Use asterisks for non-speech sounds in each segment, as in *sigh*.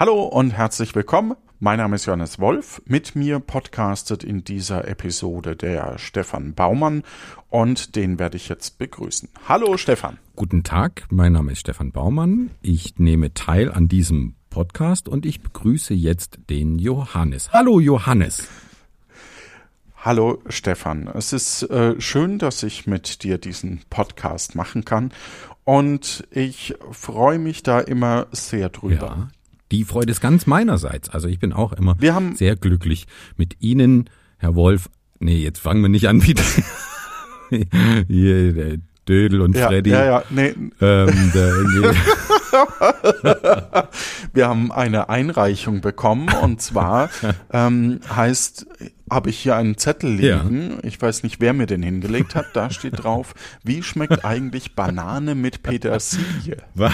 Hallo und herzlich willkommen. Mein Name ist Johannes Wolf. Mit mir podcastet in dieser Episode der Stefan Baumann und den werde ich jetzt begrüßen. Hallo Stefan. Guten Tag, mein Name ist Stefan Baumann. Ich nehme teil an diesem Podcast und ich begrüße jetzt den Johannes. Hallo Johannes. Hallo Stefan. Es ist äh, schön, dass ich mit dir diesen Podcast machen kann und ich freue mich da immer sehr drüber. Ja, die Freude ist ganz meinerseits. Also ich bin auch immer Wir haben- sehr glücklich mit Ihnen, Herr Wolf. Nee, jetzt fangen wir nicht an wie *laughs* hier, der Dödel und Ja, Freddy. ja, ja, nee, Ähm, der irgendwie, *laughs* wir haben eine Einreichung bekommen und zwar ähm, heißt, habe ich hier einen Zettel liegen, ich weiß nicht, wer mir den hingelegt hat, da steht drauf, wie schmeckt eigentlich Banane mit Petersilie? *laughs* Was?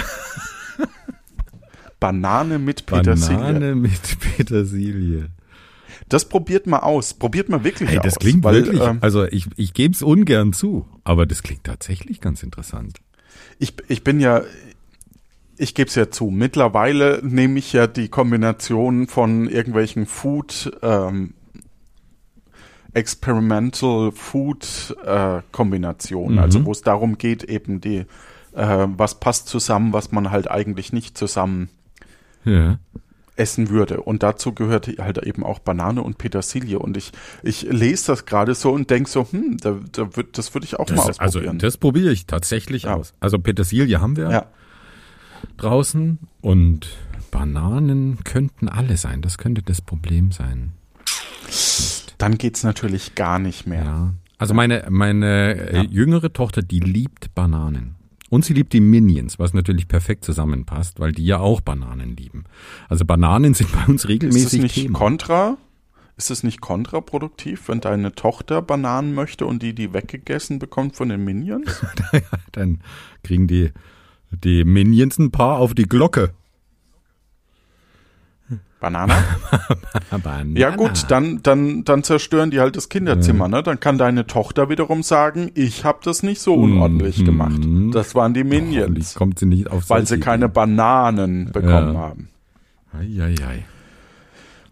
Banane mit Petersilie. Banane mit Petersilie. Das probiert mal aus, probiert mal wirklich Hey, aus. das klingt weil, wirklich, ähm, also ich, ich gebe es ungern zu, aber das klingt tatsächlich ganz interessant. ich, ich bin ja, ich gebe es ja zu, mittlerweile nehme ich ja die Kombination von irgendwelchen Food, ähm, Experimental Food äh, Kombinationen, Mhm. also wo es darum geht, eben die, äh, was passt zusammen, was man halt eigentlich nicht zusammen Ja. essen würde. Und dazu gehört halt eben auch Banane und Petersilie. Und ich, ich lese das gerade so und denk so, hm, da, da würd, das würde ich auch mal Das, also ausprobieren. das probiere ich tatsächlich Ja. aus. Also Petersilie haben wir ja. draußen und Bananen könnten alle sein. Das könnte das Problem sein. Dann geht's natürlich gar nicht mehr. Ja. Also meine, meine äh, jüngere Tochter, die liebt Bananen. Und sie liebt die Minions, was natürlich perfekt zusammenpasst, weil die ja auch Bananen lieben. Also Bananen sind bei uns Ist es regelmäßig nicht Thema. kontra? Ist es nicht kontraproduktiv, wenn deine Tochter Bananen möchte und die die weggegessen bekommt von den Minions? *laughs* Dann kriegen die, die Minions ein paar auf die Glocke. Banane? *laughs* Banana. Ja gut, dann, dann, dann zerstören die halt das Kinderzimmer, ne? Dann kann deine Tochter wiederum sagen, ich habe das nicht so unordentlich Mhm. gemacht. Das waren die Minions, kommt sie nicht auf weil sie keine Bananen bekommen Ja. haben. Ideen.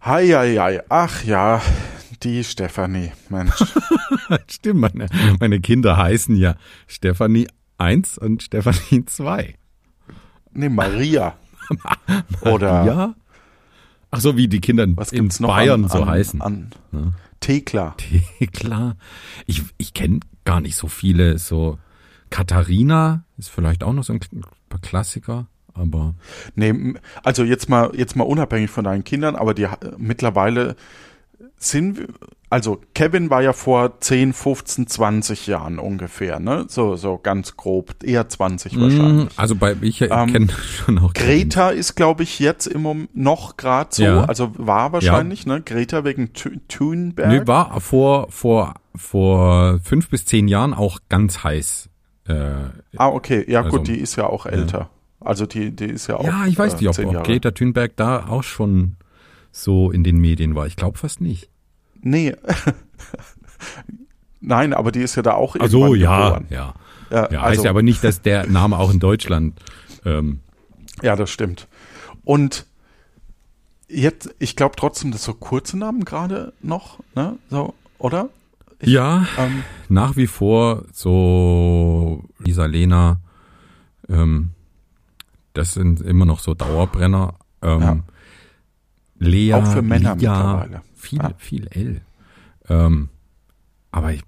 Ei, ei, ei. Hei. Ach ja, die Stefanie, Mensch. *laughs* Stimmt, meine, meine Kinder heißen ja Stefanie 1 und Stefanie 2. Nee, Maria. *laughs* Oder Ja? Ach so, wie die Kinder in was noch Bayern an, so an, heißen. An Ja. Thekla. Klar. Ich, ich kenne gar nicht so viele. So Katharina ist vielleicht auch noch so ein Klassiker, aber Nee, also jetzt mal, jetzt mal unabhängig von deinen Kindern, aber die ha- mittlerweile sind, also Kevin war ja vor 10, 15, 20 Jahren ungefähr, ne? So, so ganz grob, eher 20 wahrscheinlich. Mm, also bei ich Ähm, kenne *laughs* schon auch Greta ist, glaube ich, jetzt im Moment noch gerade so, Ja. also war wahrscheinlich, ne? Greta wegen Thunberg. Nee, war vor vor vor fünf bis zehn Jahren auch ganz heiß. Äh, ah, okay, ja Also, gut, die ist ja auch älter. Also die, die ist ja auch. ja, ich weiß äh, nicht, ob, zehn ob Jahre. Greta Thunberg da auch schon so in den Medien war. Ich glaube fast nicht. Nee. *laughs* Nein, aber die ist ja da auch Ach so, irgendwann ja, geboren. ja. Ja, Ja, also, heißt ja aber nicht, dass der Name auch in Deutschland. Ähm, Ja, das stimmt. Und jetzt, ich glaube trotzdem, dass so kurze Namen gerade noch, ne? So, oder? Ich- ja, Ähm, nach wie vor so Lisa Lena, ähm, das sind immer noch so Dauerbrenner. Ähm, Ja. Lea, Auch für Männer Lia, mittlerweile. Viel, Ja. viel L. Ähm, aber ich,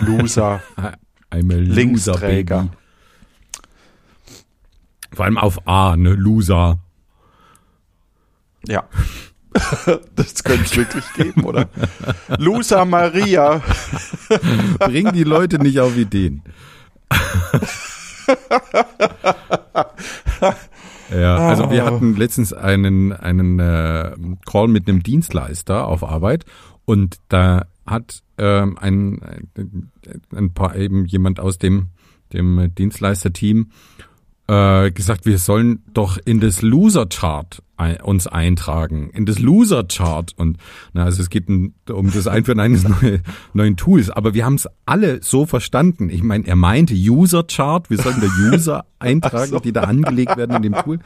Loser. *laughs* I'm a loser, Linksträger. Baby. Vor allem auf A, ne, Loser. ja. *laughs* das könnte es wirklich geben, oder? Loser Maria. *laughs* Bring die Leute nicht auf Ideen. Ja, also wir hatten letztens einen, einen äh, Call mit einem Dienstleister auf Arbeit und da hat ähm, ein, ein, ein paar eben jemand aus dem, dem Dienstleisterteam äh, gesagt, wir sollen doch in das Loser-Chart uns eintragen in das Loser Chart und na, also es geht um, das Einführen eines *laughs* neue, neuen Tools, aber wir haben es alle so verstanden. Ich meine, er meinte User Chart, wir sollen da *laughs* User eintragen, so. die da angelegt werden in dem Tool,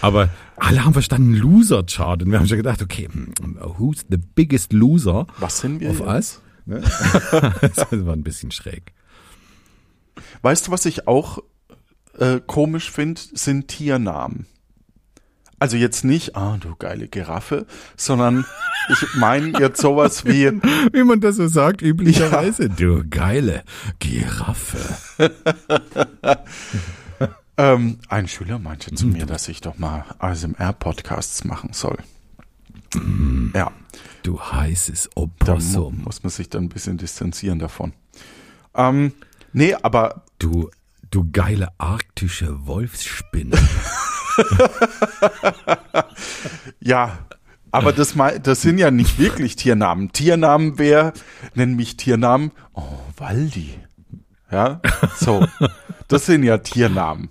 aber alle haben verstanden Loser Chart und wir haben schon gedacht, okay, hm, who's the biggest loser? Was sind wir auf us? Ne? *laughs* das war ein bisschen schräg. Weißt du, was ich auch äh, komisch finde, sind Tiernamen. Also jetzt nicht, ah, du geile Giraffe, sondern ich meine jetzt sowas wie. *laughs* Wie man das so sagt, üblicherweise. Ja. Du geile Giraffe. *laughs* ähm, ein Schüler meinte zu mir, dass ich doch mal ASMR-Podcasts machen soll. Mm. Ja. Du heißes Opossum. Da muss man sich dann ein bisschen distanzieren davon. Ähm, nee, aber. Du, du geile arktische Wolfsspinne. *laughs* *laughs* ja, aber das, das sind ja nicht wirklich Tiernamen. Tiernamen wäre, nenn mich Tiernamen, oh, Waldi. Ja, so. Das sind ja Tiernamen.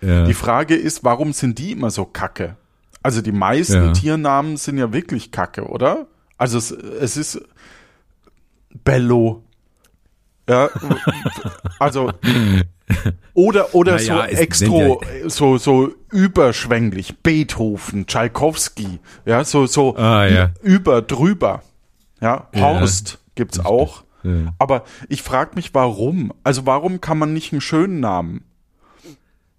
Ja. Die Frage ist, warum sind die immer so kacke? Also die meisten ja. Tiernamen sind ja wirklich kacke, oder? Also es, es ist Bello. Ja, also *laughs* oder, oder naja, so extra, so, so überschwänglich. Beethoven, Tschaikowski, ja, so, so ah, ja. über, drüber. Ja, Horst ja, gibt's auch. Ja. Aber ich frage mich, warum? Also warum kann man nicht einen schönen Namen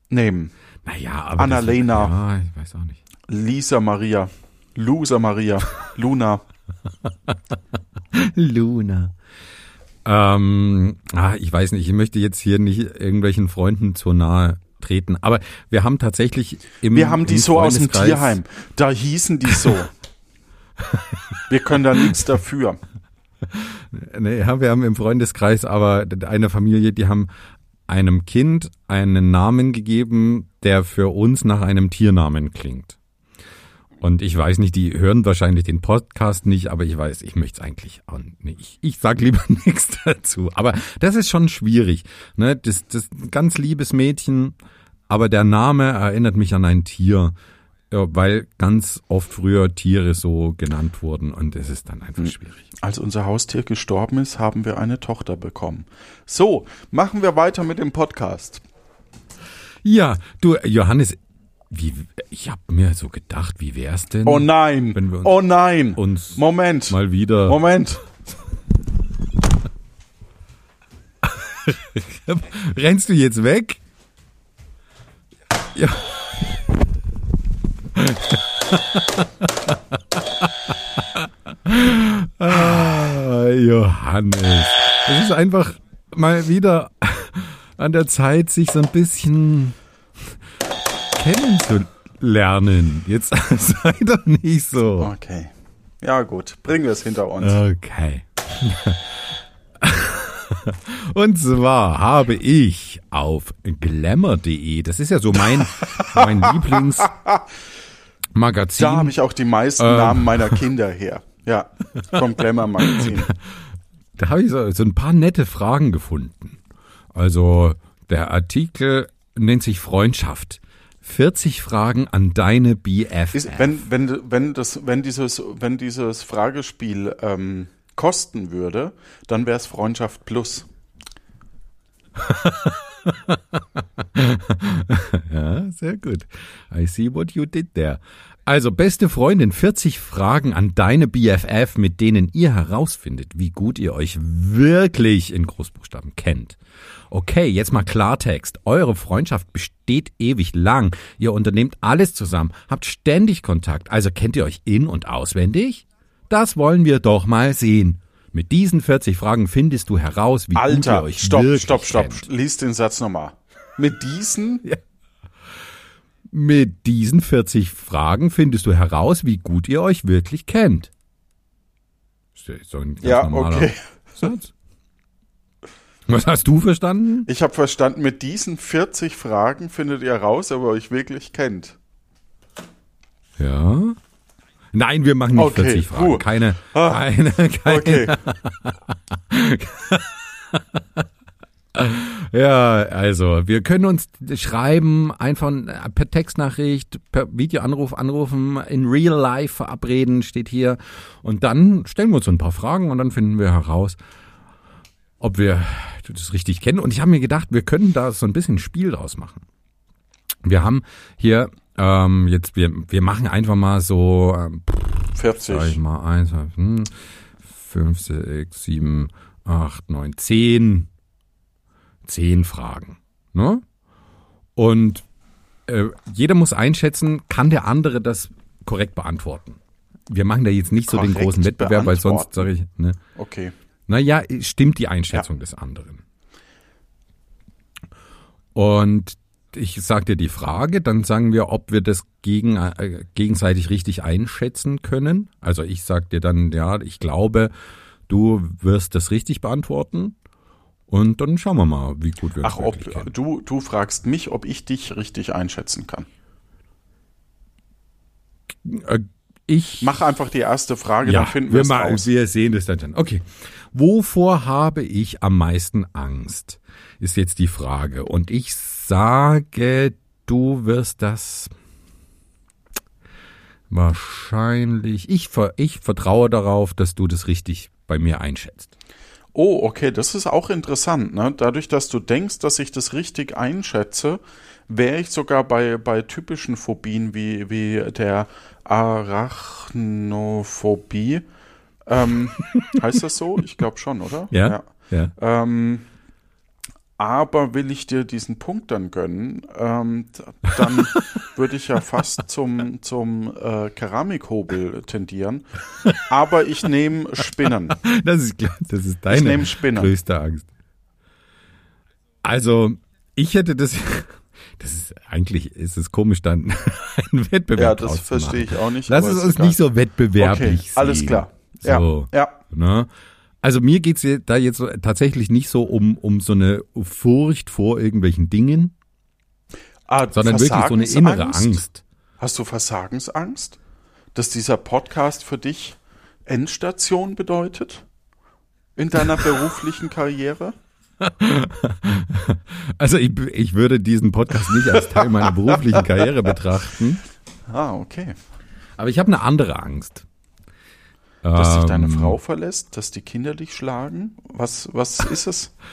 nehmen? Naja, aber. Annalena. Ja, ich weiß auch nicht. Lisa Maria. Loser Maria. Luna. *laughs* Luna. Ähm, ah, ich weiß nicht, ich möchte jetzt hier nicht irgendwelchen Freunden zu nahe treten, aber wir haben tatsächlich im Wir haben die so aus dem Tierheim. Da hießen die so. *laughs* wir können da nichts dafür. Nee, ja, wir haben im Freundeskreis aber eine Familie, die haben einem Kind einen Namen gegeben, der für uns nach einem Tiernamen klingt. Und ich weiß nicht, die hören wahrscheinlich den Podcast nicht, aber ich weiß, ich möchte es eigentlich auch nicht. Ich, sag lieber *laughs* nichts dazu. Aber das ist schon schwierig. Ne? Das, das ganz liebes Mädchen, aber der Name erinnert mich an ein Tier, weil ganz oft früher Tiere so genannt wurden und es ist dann einfach hm. schwierig. Als unser Haustier gestorben ist, haben wir eine Tochter bekommen. So, machen wir weiter mit dem Podcast. Ja, du, Johannes, wie, ich habe mir so gedacht, wie wär's denn? Oh nein! Wenn wir uns, oh nein! Uns Moment! Mal wieder. Moment! *laughs* Rennst du jetzt weg? Ja. *laughs* ah, Johannes. Es ist einfach mal wieder an der Zeit, sich so ein bisschen kennenzulernen. Jetzt *laughs* sei doch nicht so. Okay. Ja, gut. Bringen wir es hinter uns. Okay. *laughs* Und zwar habe ich auf glamour.de, das ist ja so mein, *laughs* mein Lieblingsmagazin. Da habe ich auch die meisten ähm, Namen meiner Kinder her. Ja, vom Glamour-Magazin. Da habe ich so, so ein paar nette Fragen gefunden. Also der Artikel nennt sich Freundschaft. 40 Fragen an deine BF. Wenn, wenn, wenn, das, wenn, dieses, wenn dieses Fragespiel ähm, kosten würde, dann wäre es Freundschaft Plus. *laughs* ja, sehr gut. I see what you did there. Also, beste Freundin, 40 Fragen an deine BFF, mit denen ihr herausfindet, wie gut ihr euch wirklich in Großbuchstaben kennt. Okay, jetzt mal Klartext. Eure Freundschaft besteht ewig lang. Ihr unternehmt alles zusammen, habt ständig Kontakt, also kennt ihr euch in und auswendig? Das wollen wir doch mal sehen. Mit diesen 40 Fragen findest du heraus, wie Alter, gut ihr euch stopp, wirklich stopp, stopp, kennt. Lies den Satz nochmal. Mit diesen? *laughs* Ja. Mit diesen 40 Fragen findest du heraus, wie gut ihr euch wirklich kennt. So ja, okay. Satz. Was hast du verstanden? Ich habe verstanden, mit diesen 40 Fragen findet ihr raus, ob ihr euch wirklich kennt. Ja. Nein, wir machen nicht okay, 40 Fragen. Puh. Keine, ah, keine, keine. Okay. *laughs* Ja, also wir können uns schreiben, einfach per Textnachricht, per Videoanruf anrufen, in real life verabreden, steht hier. Und dann stellen wir uns ein paar Fragen und dann finden wir heraus, ob wir das richtig kennen. Und ich habe mir gedacht, wir können da so ein bisschen Spiel draus machen. Wir haben hier ähm, jetzt, wir, wir machen einfach mal so ähm, 40. Sag ich mal, eins, hm, fünf, sechs, sieben, acht, neun, zehn, zehn Fragen. Ne? Und äh, jeder muss einschätzen, kann der andere das korrekt beantworten. Wir machen da jetzt nicht so den großen Wettbewerb, weil sonst sage ich, ne? Okay. Naja, stimmt die Einschätzung ja. des anderen. Und ich sage dir die Frage, dann sagen wir, ob wir das gegen, äh, gegenseitig richtig einschätzen können. Also ich sage dir dann, ja, ich glaube, du wirst das richtig beantworten. Und dann schauen wir mal, wie gut wir Ach, das ob kennen. du du fragst mich, ob ich dich richtig einschätzen kann. Äh, ich mach einfach die erste Frage, ja, dann finden wir es raus. Wir sehen das dann. Okay. Wovor habe ich am meisten Angst? Ist jetzt die Frage. Und ich sage, du wirst das wahrscheinlich. Ich, ich vertraue darauf, dass du das richtig bei mir einschätzt. Oh, okay, das ist auch interessant. Ne? Dadurch, dass du denkst, dass ich das richtig einschätze, wäre ich sogar bei, bei typischen Phobien wie, wie der Arachnophobie. Ähm, heißt das so? Ich glaube schon, oder? *laughs* Ja. ja. ja. Ähm, aber will ich dir diesen Punkt dann gönnen, ähm, dann *laughs* würde ich ja fast zum, zum äh, Keramikhobel tendieren. Aber ich nehme Spinnen. *laughs* Das ist, das ist deine größte Angst. Also, ich hätte das. Das ist eigentlich ist es komisch, dann einen Wettbewerb Ja, das verstehe ich auch nicht. Lass es uns nicht so wettbewerblich okay, Alles klar. Ja, so, ja. Ne? Also mir geht's da jetzt tatsächlich nicht so um, um so eine Furcht vor irgendwelchen Dingen, ah, sondern wirklich so eine innere Angst. Hast du Versagensangst? Dass dieser Podcast für dich Endstation bedeutet? In deiner *laughs* beruflichen Karriere? *laughs* Also ich, ich würde diesen Podcast nicht als Teil meiner beruflichen Karriere betrachten. Ah, okay. Aber ich habe eine andere Angst. Dass sich deine ähm. Frau verlässt, dass die Kinder dich schlagen? Was, was ist es? *laughs*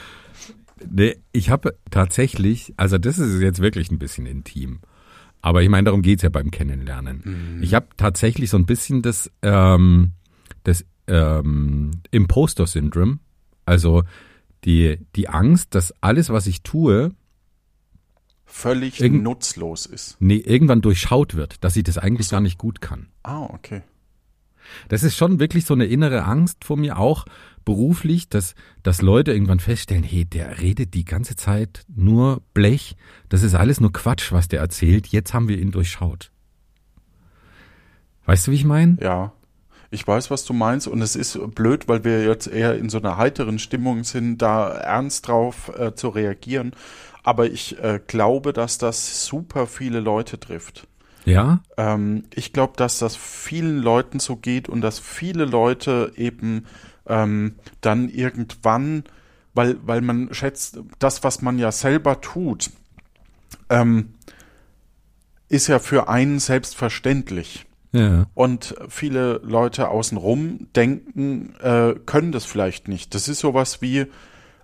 Nee, ich habe tatsächlich, also das ist jetzt wirklich ein bisschen intim. Aber ich meine, darum geht's ja beim Kennenlernen. Mhm. Ich habe tatsächlich so ein bisschen das, ähm, das ähm, Imposter-Syndrom. Also die, die Angst, dass alles, was ich tue, völlig nutzlos ist. Nee, irgendwann durchschaut wird, dass ich das eigentlich so. gar nicht gut kann. Ah, okay. Das ist schon wirklich so eine innere Angst vor mir auch beruflich, dass, dass Leute irgendwann feststellen, hey, der redet die ganze Zeit nur Blech. Das ist alles nur Quatsch, was der erzählt. Jetzt haben wir ihn durchschaut. Weißt du, wie ich meine? Ja. Ich weiß, was du meinst und es ist blöd, weil wir jetzt eher in so einer heiteren Stimmung sind, da ernst drauf äh, zu reagieren. Aber ich äh, glaube, dass das super viele Leute trifft. Ja. Ähm, ich glaube, dass das vielen Leuten so geht und dass viele Leute eben ähm, dann irgendwann, weil, weil man schätzt, das, was man ja selber tut, ähm, ist ja für einen selbstverständlich. Ja. Und viele Leute außenrum denken, äh, können das vielleicht nicht. Das ist sowas wie,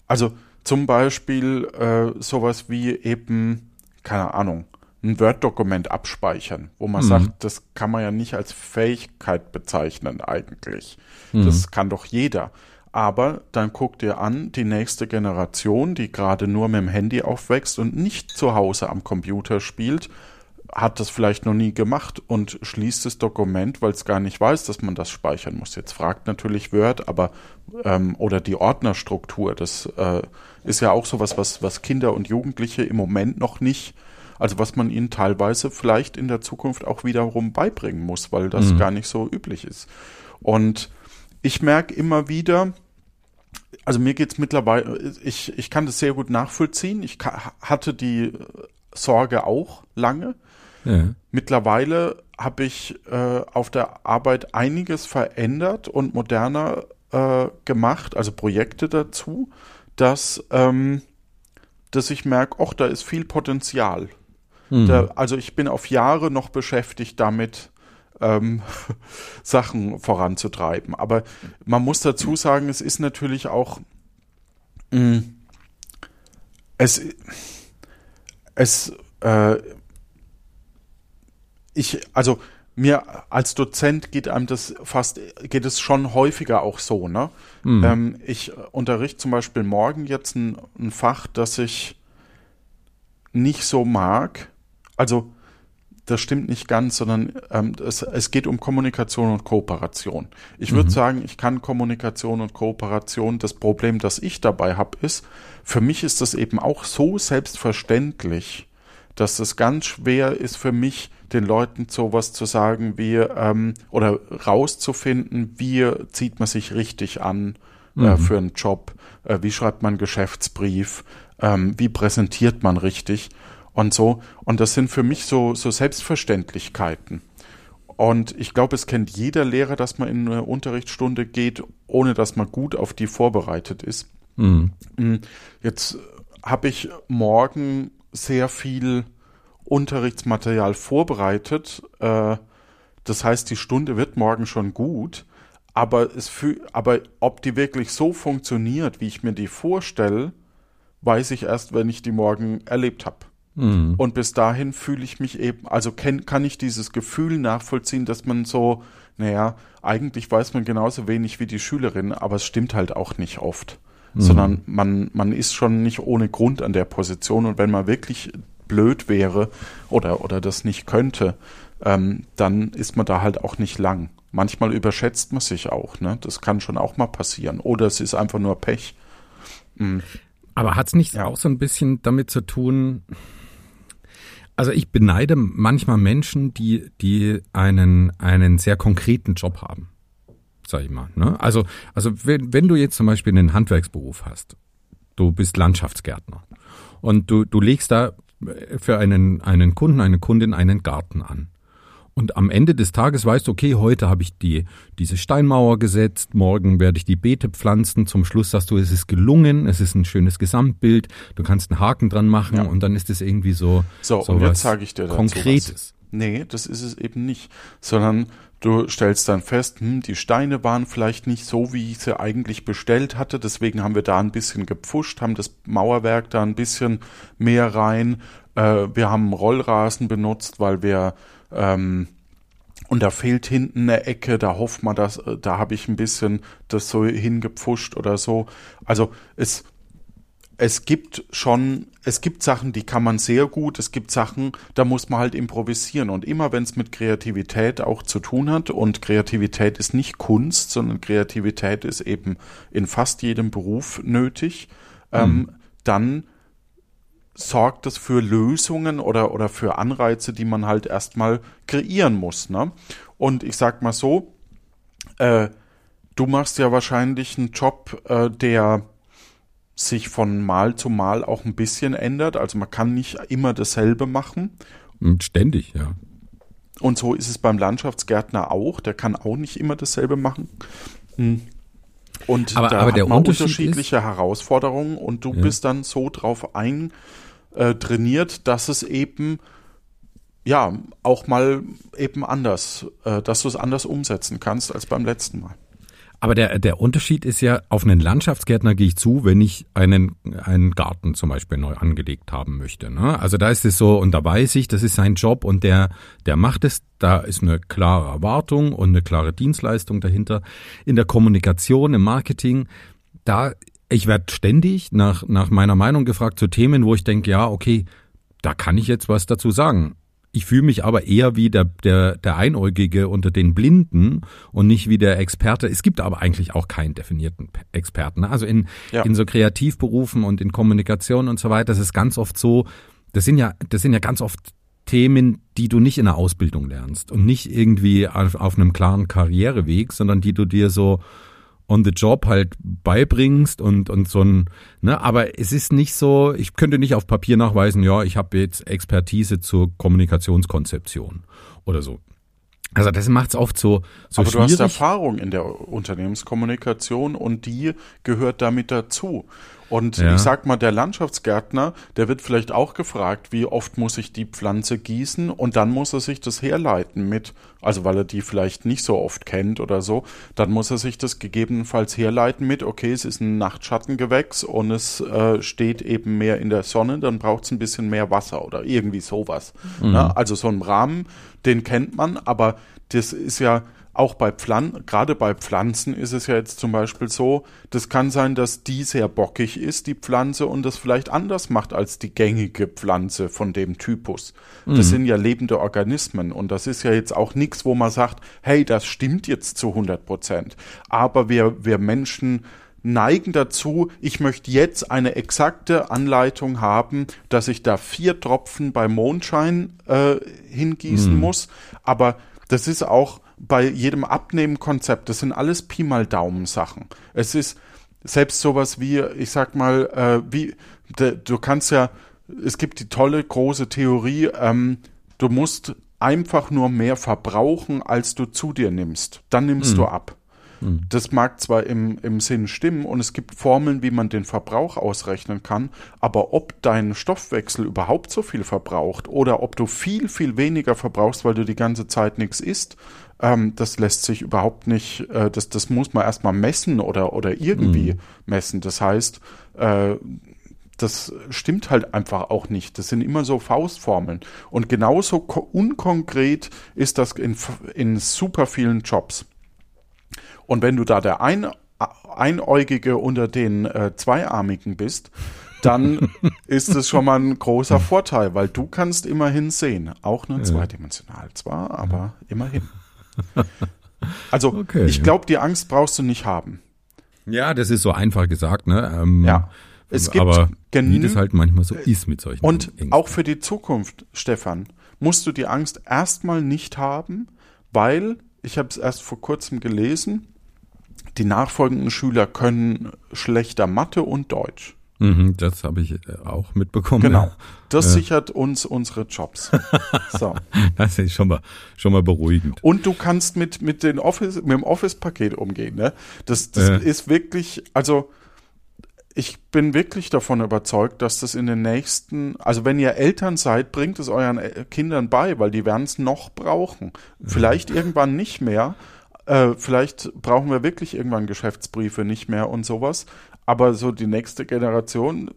also zum Beispiel äh, sowas wie eben, keine Ahnung, ein Word-Dokument abspeichern, wo man mhm. sagt, das kann man ja nicht als Fähigkeit bezeichnen eigentlich. Mhm. Das kann doch jeder. Aber dann guck dir an, die nächste Generation, die gerade nur mit dem Handy aufwächst und nicht zu Hause am Computer spielt, hat das vielleicht noch nie gemacht und schließt das Dokument, weil es gar nicht weiß, dass man das speichern muss. Jetzt fragt natürlich Word, aber ähm, oder die Ordnerstruktur, das äh, ist ja auch sowas, was, was Kinder und Jugendliche im Moment noch nicht also was man ihnen teilweise vielleicht in der Zukunft auch wiederum beibringen muss, weil das mhm. gar nicht so üblich ist. Und ich merke immer wieder, also mir geht's mittlerweile, ich, ich kann das sehr gut nachvollziehen. Ich hatte die Sorge auch lange. Ja. Mittlerweile habe ich äh, auf der Arbeit einiges verändert und moderner äh, gemacht, also Projekte dazu, dass ähm, dass ich merke, ach, da ist viel Potenzial. Mhm. Da, also ich bin auf Jahre noch beschäftigt damit, ähm, *laughs* Sachen voranzutreiben. Aber man muss dazu sagen, es ist natürlich auch mh, mm, es es äh, ich also mir als Dozent geht einem das fast, geht es schon häufiger auch so, ne? Mhm. Ähm, ich unterrichte zum Beispiel morgen jetzt ein, ein, Fach, das ich nicht so mag. Also, das stimmt nicht ganz, sondern ähm, es, es, geht um Kommunikation und Kooperation. Ich würde mhm. sagen, ich kann Kommunikation und Kooperation. Das Problem, das ich dabei habe, ist, für mich ist das eben auch so selbstverständlich, dass es ganz schwer ist für mich, den Leuten sowas zu sagen wie ähm, oder rauszufinden, wie zieht man sich richtig an äh, mhm. äh, für einen Job, äh, wie schreibt man einen Geschäftsbrief, ähm, wie präsentiert man richtig und so. Und das sind für mich so, so Selbstverständlichkeiten. Und ich glaube, es kennt jeder Lehrer, dass man in eine Unterrichtsstunde geht, ohne dass man gut auf die vorbereitet ist. Mhm. Mm, jetzt habe ich morgen sehr viel Unterrichtsmaterial vorbereitet. Äh, das heißt, die Stunde wird morgen schon gut. Aber, es für, aber ob die wirklich so funktioniert, wie ich mir die vorstelle, weiß ich erst, wenn ich die morgen erlebt habe. Mhm. Und bis dahin fühle ich mich eben, also kann, kann ich dieses Gefühl nachvollziehen, dass man so, naja, eigentlich weiß man genauso wenig wie die Schülerin, aber es stimmt halt auch nicht oft. Mhm. Sondern man, man ist schon nicht ohne Grund an der Position und wenn man wirklich blöd wäre oder, oder das nicht könnte, ähm, dann ist man da halt auch nicht lang. Manchmal überschätzt man sich auch, ne? Das kann schon auch mal passieren. Oder es ist einfach nur Pech. Mhm. Aber hat es nicht ja. auch so ein bisschen damit zu tun, also ich beneide manchmal Menschen, die, die einen, einen sehr konkreten Job haben. Sag ich mal. Ne? Also, also wenn, wenn du jetzt zum Beispiel einen Handwerksberuf hast, du bist Landschaftsgärtner und du, du legst da für einen, einen Kunden, eine Kundin einen Garten an. Und am Ende des Tages weißt du, okay, heute habe ich die, diese Steinmauer gesetzt, morgen werde ich die Beete pflanzen. Zum Schluss sagst du, es ist gelungen, es ist ein schönes Gesamtbild, du kannst einen Haken dran machen ja. und dann ist es irgendwie so. So, so und jetzt sage ich dir dazu Konkretes. Was. Nee, das ist es eben nicht, sondern Du stellst dann fest, hm, die Steine waren vielleicht nicht so, wie ich sie eigentlich bestellt hatte. Deswegen haben wir da ein bisschen gepfuscht, haben das Mauerwerk da ein bisschen mehr rein. Äh, wir haben Rollrasen benutzt, weil wir ähm, und da fehlt hinten eine Ecke, da hofft man, dass äh, da habe ich ein bisschen das so hingepfuscht oder so. Also es es gibt schon, es gibt Sachen, die kann man sehr gut, es gibt Sachen, da muss man halt improvisieren. Und immer wenn es mit Kreativität auch zu tun hat, und Kreativität ist nicht Kunst, sondern Kreativität ist eben in fast jedem Beruf nötig, mhm. ähm, dann sorgt das für Lösungen oder, oder für Anreize, die man halt erstmal kreieren muss. Ne? Und ich sag mal so, äh, du machst ja wahrscheinlich einen Job, äh, der sich von Mal zu Mal auch ein bisschen ändert. Also man kann nicht immer dasselbe machen. Hm, ständig, ja. Und so ist es beim Landschaftsgärtner auch. Der kann auch nicht immer dasselbe machen. Hm. Und aber, da aber hat man Unterschied unterschiedliche ist, Herausforderungen und du ja. bist dann so drauf eintrainiert, dass es eben ja auch mal eben anders, äh, dass du es anders umsetzen kannst als beim letzten Mal. Aber der, der Unterschied ist ja, auf einen Landschaftsgärtner gehe ich zu, wenn ich einen, einen Garten zum Beispiel neu angelegt haben möchte. Ne? Also da ist es so, und da weiß ich, das ist sein Job und der, der macht es, da ist eine klare Erwartung und eine klare Dienstleistung dahinter. In der Kommunikation, im Marketing, da, ich werde ständig nach, nach meiner Meinung gefragt zu Themen, wo ich denke, ja, okay, da kann ich jetzt was dazu sagen. Ich fühle mich aber eher wie der, der, der Einäugige unter den Blinden und nicht wie der Experte. Es gibt aber eigentlich auch keinen definierten Experten. Also in, ja. in so Kreativberufen und in Kommunikation und so weiter, das ist ganz oft so, das sind ja, das sind ja ganz oft Themen, die du nicht in der Ausbildung lernst und nicht irgendwie auf, auf einem klaren Karriereweg, sondern die du dir so on the job halt beibringst und, und so ein, ne, aber es ist nicht so, ich könnte nicht auf Papier nachweisen, ja, ich habe jetzt Expertise zur Kommunikationskonzeption oder so. Also das macht es oft so, so Aber schwierig. du hast Erfahrung in der Unternehmenskommunikation und die gehört damit dazu. Und Ja. ich sag mal, der Landschaftsgärtner, der wird vielleicht auch gefragt, wie oft muss ich die Pflanze gießen und dann muss er sich das herleiten mit, also weil er die vielleicht nicht so oft kennt oder so, dann muss er sich das gegebenenfalls herleiten mit, okay, es ist ein Nachtschattengewächs und es äh, steht eben mehr in der Sonne, dann braucht es ein bisschen mehr Wasser oder irgendwie sowas. Ne? Also so ein Rahmen, den kennt man, aber das ist ja auch bei Pflanzen, gerade bei Pflanzen ist es ja jetzt zum Beispiel so, das kann sein, dass die sehr bockig ist, die Pflanze, und das vielleicht anders macht als die gängige Pflanze von dem Typus. Das sind ja lebende Organismen und das ist ja jetzt auch nichts, wo man sagt, hey, das stimmt jetzt zu 100 Prozent. Aber wir, wir Menschen neigen dazu, ich möchte jetzt eine exakte Anleitung haben, dass ich da vier Tropfen bei Mondschein äh, hingießen muss. Aber das ist auch bei jedem Abnehmkonzept, das sind alles Pi mal Daumen Sachen. Es ist selbst sowas wie, ich sag mal, äh, wie, de, du kannst ja, es gibt die tolle große Theorie, ähm, du musst einfach nur mehr verbrauchen, als du zu dir nimmst. Dann nimmst du ab. Das mag zwar im, im Sinn stimmen und es gibt Formeln, wie man den Verbrauch ausrechnen kann, aber ob dein Stoffwechsel überhaupt so viel verbraucht oder ob du viel, viel weniger verbrauchst, weil du die ganze Zeit nichts isst, ähm, das lässt sich überhaupt nicht, äh, das, das muss man erstmal messen oder, oder irgendwie messen. Das heißt, äh, das stimmt halt einfach auch nicht. Das sind immer so Faustformeln. Und genauso ko- unkonkret ist das in, in super vielen Jobs. Und wenn du da der ein, Einäugige unter den äh, Zweiarmigen bist, dann *laughs* ist es schon mal ein großer Vorteil, weil du kannst immerhin sehen. Auch nur zweidimensional zwar, aber immerhin. *laughs* Also Okay, ich glaube, die Angst brauchst du nicht haben. Ja, das ist so einfach gesagt, ne? Ähm, Ja. Es gibt aber wie das halt manchmal so ist mit solchen Und Ängsten. auch für die Zukunft, Stefan, musst du die Angst erstmal nicht haben, weil, ich habe es erst vor kurzem gelesen, die nachfolgenden Schüler können schlechter Mathe und Deutsch. Mhm, das habe ich äh, auch mitbekommen. Genau. Das sichert uns unsere Jobs. *laughs* So. Das ist schon mal, schon mal beruhigend. Und du kannst mit, mit, den Office, mit dem Office-Paket umgehen. Ne? Das, das Ja. ist wirklich, also ich bin wirklich davon überzeugt, dass das in den nächsten, also wenn ihr Eltern seid, bringt es euren äh, Kindern bei, weil die werden es noch brauchen. Vielleicht irgendwann nicht mehr. Äh, vielleicht brauchen wir wirklich irgendwann Geschäftsbriefe nicht mehr und sowas. Aber so die nächste Generation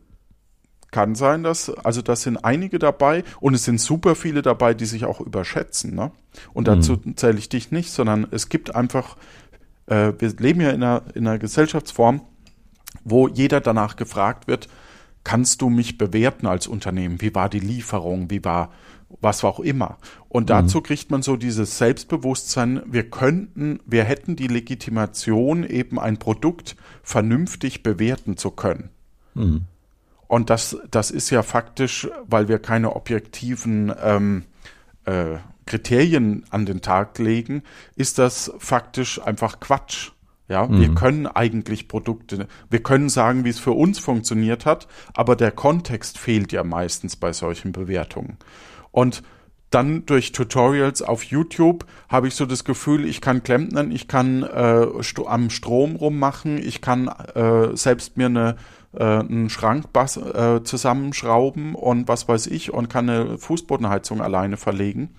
kann sein, dass, also das sind einige dabei und es sind super viele dabei, die sich auch überschätzen. Ne? Und dazu zähle ich dich nicht, sondern es gibt einfach, äh, wir leben ja in einer, in einer Gesellschaftsform, wo jeder danach gefragt wird, kannst du mich bewerten als Unternehmen? Wie war die Lieferung? Wie war was auch immer? Und dazu kriegt man so dieses Selbstbewusstsein, wir könnten, wir hätten die Legitimation, eben ein Produkt vernünftig bewerten zu können. Und das, das ist ja faktisch, weil wir keine objektiven ähm, äh, Kriterien an den Tag legen, ist das faktisch einfach Quatsch. Ja, wir können eigentlich Produkte, wir können sagen, wie es für uns funktioniert hat, aber der Kontext fehlt ja meistens bei solchen Bewertungen. Und dann durch Tutorials auf YouTube habe ich so das Gefühl, ich kann Klempnern, ich kann äh, sto am Strom rummachen, ich kann äh, selbst mir eine, äh, einen Schrank bas äh, zusammenschrauben und was weiß ich und kann eine Fußbodenheizung alleine verlegen.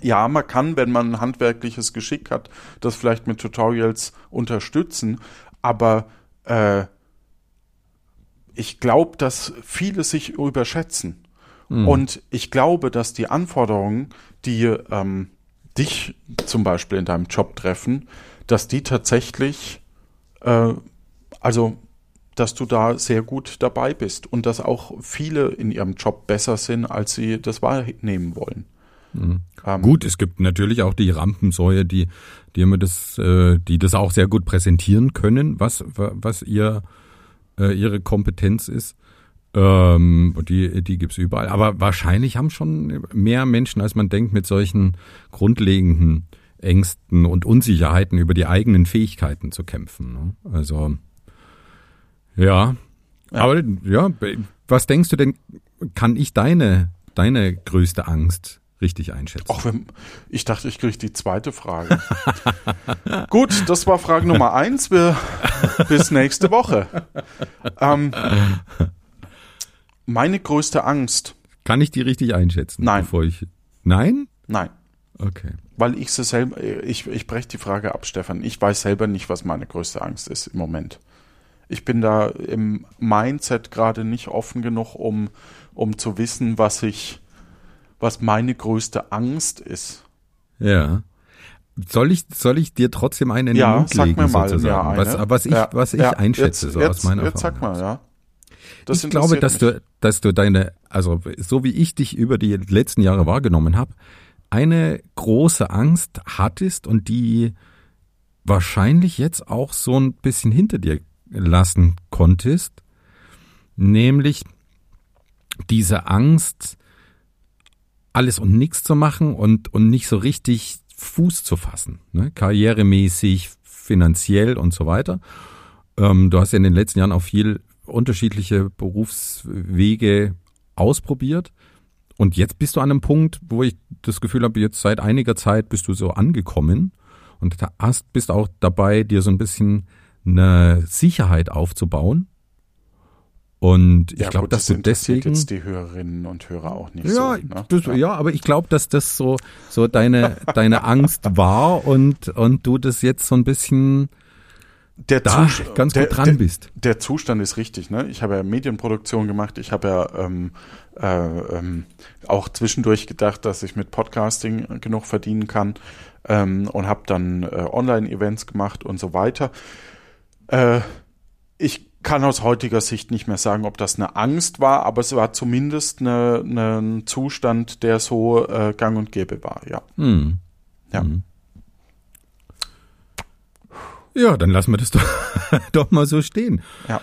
Ja, man kann, wenn man ein handwerkliches Geschick hat, das vielleicht mit Tutorials unterstützen, aber äh, ich glaube, dass viele sich überschätzen. Und ich glaube, dass die Anforderungen, die ähm, dich zum Beispiel in deinem Job treffen, dass die tatsächlich, äh, also dass du da sehr gut dabei bist und dass auch viele in ihrem Job besser sind, als sie das wahrnehmen wollen. Ähm, Gut, es gibt natürlich auch die Rampensäue, die, die immer das, äh, die das auch sehr gut präsentieren können, was, was ihr, äh, ihre Kompetenz ist. Ähm, die, die gibt's überall. Aber wahrscheinlich haben schon mehr Menschen, als man denkt, mit solchen grundlegenden Ängsten und Unsicherheiten über die eigenen Fähigkeiten zu kämpfen. Ne? Also, ja. Ja. Aber ja, was denkst du denn, kann ich deine, deine größte Angst richtig einschätzen. Auch wenn, ich dachte, ich kriege die zweite Frage. *laughs* Gut, das war Frage Nummer eins. Wir, *laughs* bis nächste Woche. Ähm, meine größte Angst. Kann ich die richtig einschätzen? Nein. Bevor ich, nein? Nein. Okay. Weil ich sie selber, ich, ich breche die Frage ab, Stefan. Ich weiß selber nicht, was meine größte Angst ist im Moment. Ich bin da im Mindset gerade nicht offen genug, um, um zu wissen, was ich, was meine größte Angst ist. Ja. Soll ich, soll ich dir trotzdem einen in den Ja, Mund sag legen, mir mal, sozusagen? ja, was, was ich, Ja, was ich ja, einschätze, jetzt, so jetzt, aus meiner Jetzt Erfahrung. sag mal, ja. Das ich glaube, dass mich. du, dass du deine, also so wie ich dich über die letzten Jahre wahrgenommen habe, eine große Angst hattest und die wahrscheinlich jetzt auch so ein bisschen hinter dir lassen konntest, nämlich diese Angst, alles und nichts zu machen und, und nicht so richtig Fuß zu fassen, ne? karrieremäßig, finanziell und so weiter. Ähm, du hast ja in den letzten Jahren auch viel unterschiedliche Berufswege ausprobiert. Und jetzt bist du an einem Punkt, wo ich das Gefühl habe, jetzt seit einiger Zeit bist du so angekommen und da hast, bist auch dabei, dir so ein bisschen eine Sicherheit aufzubauen. Und ich ja, glaube, dass das du deswegen. jetzt die Hörerinnen und Hörer auch nicht Ja, so. Ne? das, ja. aber ich glaube, dass das so, so deine, *laughs* deine Angst war und, und du das jetzt so ein bisschen Der da Zus- ganz der, gut dran der, bist. Der Zustand ist richtig. Ne? Ich habe ja Medienproduktion gemacht. Ich habe ja ähm, äh, ähm, auch zwischendurch gedacht, dass ich mit Podcasting genug verdienen kann ähm, und habe dann äh, Online-Events gemacht und so weiter. Äh, ich kann aus heutiger Sicht nicht mehr sagen, ob das eine Angst war, aber es war zumindest eine, eine, ein Zustand, der so äh, gang und gäbe war. Ja. Hm. Ja. Hm. Ja, dann lassen wir das doch, *laughs* doch mal so stehen. Ja.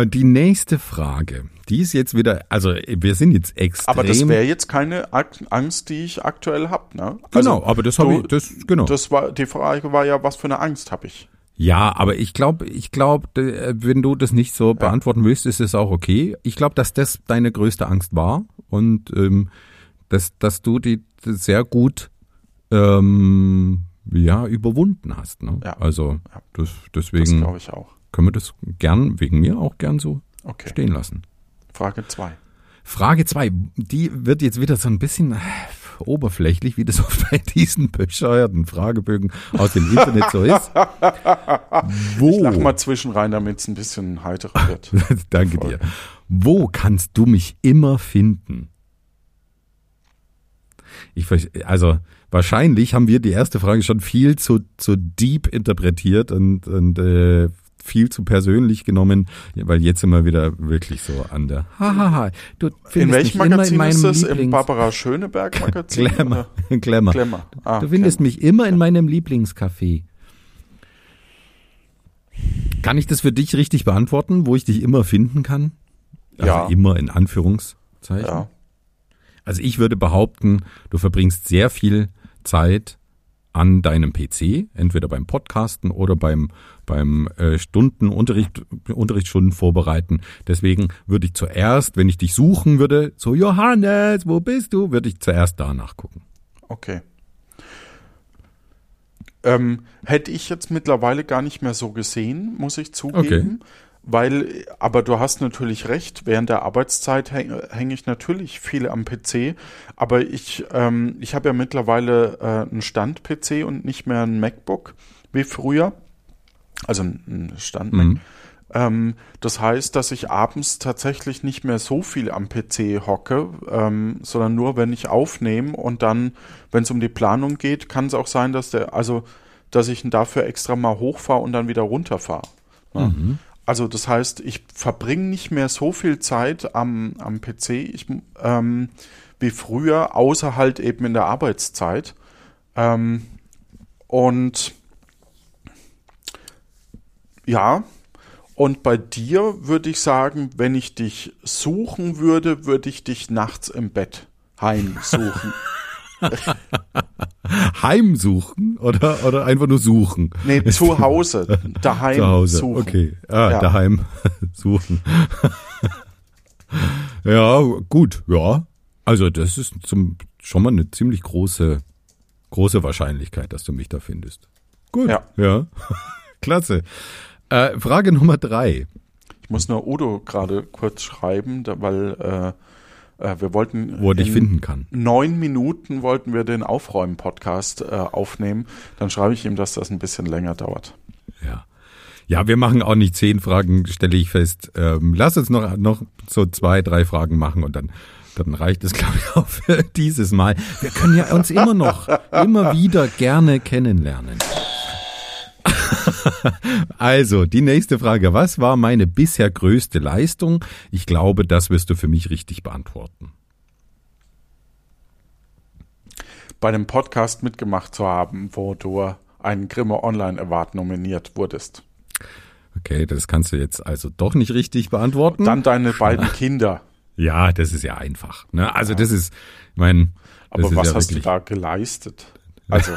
Äh, die nächste Frage, die ist jetzt wieder, also wir sind jetzt extrem. Aber das wäre jetzt keine Angst, die ich aktuell habe. Ne? genau, aber das habe ich, das genau. Das war die Frage war ja, was für eine Angst habe ich? Ja, aber ich glaube, ich glaube, wenn du das nicht so beantworten willst, ist es auch okay. Ich glaube, dass das deine größte Angst war und ähm, dass, dass du die sehr gut ähm, ja überwunden hast. Ne? Ja. Also das, Das deswegen glaube ich auch. können wir das gern wegen mir auch gern so Okay. stehen lassen. Frage zwei. Frage zwei, die wird jetzt wieder so ein bisschen äh, oberflächlich, wie das oft bei diesen bescheuerten Fragebögen aus dem Internet so ist. Wo? *laughs* Ich lach mal zwischen rein, damit es ein bisschen heiterer wird. *laughs* Danke Voll. dir. Wo kannst du mich immer finden? Ich, also wahrscheinlich haben wir die erste Frage schon viel zu, zu deep interpretiert und, und äh, viel zu persönlich genommen, weil jetzt sind wir wieder wirklich so an der. Hahaha, du findest In welchem mich immer in Magazin meinem ist das? Im Lieblings Barbara Schöneberg Magazin? Glamour. *laughs* Glamour. Glamour. Ah, Du findest mich immer in meinem Lieblingscafé. Kann ich das für dich richtig beantworten, wo ich dich immer finden kann? Also Ja. immer in Anführungszeichen. Ja. Also ich würde behaupten, du verbringst sehr viel Zeit an deinem PC, entweder beim Podcasten oder beim beim äh, Stunden Unterricht Unterrichtsstunden vorbereiten. Deswegen würde ich zuerst, wenn ich dich suchen würde, so Johannes, wo bist du, würde ich zuerst danach gucken. Okay. Ähm, hätte ich jetzt mittlerweile gar nicht mehr so gesehen, muss ich zugeben. Weil, aber du hast natürlich recht, während der Arbeitszeit hänge häng ich natürlich viel am PC, aber ich, ähm, ich habe ja mittlerweile äh, einen Stand-PC und nicht mehr ein MacBook wie früher. Also ein Stand-Mac. Mhm. Ähm, das heißt, dass ich abends tatsächlich nicht mehr so viel am PC hocke, ähm, sondern nur, wenn ich aufnehme und dann, wenn es um die Planung geht, kann es auch sein, dass der, also, dass ich ihn dafür extra mal hochfahre und dann wieder runterfahre. Mhm. Also das heißt, ich verbringe nicht mehr so viel Zeit am, am PC ich, ähm, wie früher, außer halt eben in der Arbeitszeit. Ähm, und ja, und bei dir würde ich sagen, wenn ich dich suchen würde, würde ich dich nachts im Bett heimsuchen. *laughs* *laughs* Heimsuchen oder, oder einfach nur suchen? nee, *laughs* zu Hause, daheim Zu Hause, suchen. okay. Ah, Ja. daheim *laughs* suchen. ja, gut, ja. Also das ist zum, schon mal eine ziemlich große, große Wahrscheinlichkeit, dass du mich da findest. Gut. Ja. Ja. Klasse. Äh, Frage Nummer drei. Ich muss nur Udo gerade kurz schreiben, weil äh, äh, wir wollten. Wo er dich in finden kann. Neun Minuten wollten wir den Aufräumen-Podcast äh, aufnehmen. Dann schreibe ich ihm, dass das ein bisschen länger dauert. Ja. Ja, wir machen auch nicht zehn Fragen, stelle ich fest. Ähm, lass uns noch, noch so zwei, drei Fragen machen und dann, dann reicht es, *laughs* glaube ich, auch für dieses Mal. Wir können ja uns immer noch, immer wieder gerne kennenlernen. *laughs* Also, die nächste Frage. Was war meine bisher größte Leistung? Ich glaube, das wirst du für mich richtig beantworten. Bei dem Podcast mitgemacht zu haben, wo du einen Grimme Online Award nominiert wurdest. Okay, das kannst du jetzt also doch nicht richtig beantworten. Dann deine *laughs* beiden Kinder. ja, das ist ja einfach. Ne? Also das ist, ich meine, Aber was ja hast du da geleistet? Also, *laughs*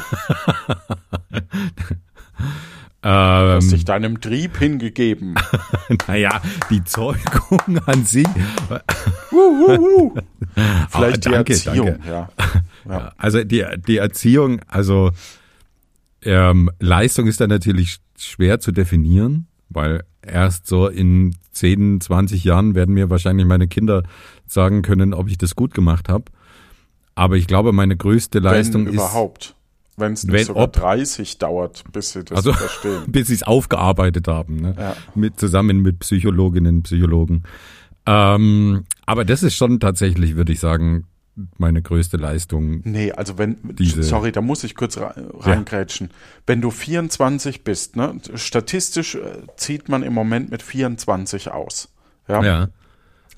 Ähm, hast dich deinem Trieb hingegeben. *laughs* naja, die Zeugung *laughs* an sich. *laughs* Vielleicht Ah, die danke, Erziehung, danke. ja. ja. Also die, die Erziehung, also ähm, Leistung ist dann natürlich schwer zu definieren, weil erst so in 10, 20 Jahren werden mir wahrscheinlich meine Kinder sagen können, ob ich das gut gemacht habe. Aber ich glaube, meine größte Leistung Wenn ist, überhaupt. Wenn es nicht sogar ob. 30 dauert, bis sie das Also- verstehen. *laughs* bis sie es aufgearbeitet haben, ne? Ja. mit zusammen mit Psychologinnen, Psychologen. Ähm, aber das ist schon tatsächlich, würde ich sagen, meine größte Leistung. Nee, also wenn, Diese- sorry, da muss ich kurz re- reingrätschen. Wenn du 24 bist, ne, statistisch äh, zieht man im Moment mit 24 aus. Ja? Ja,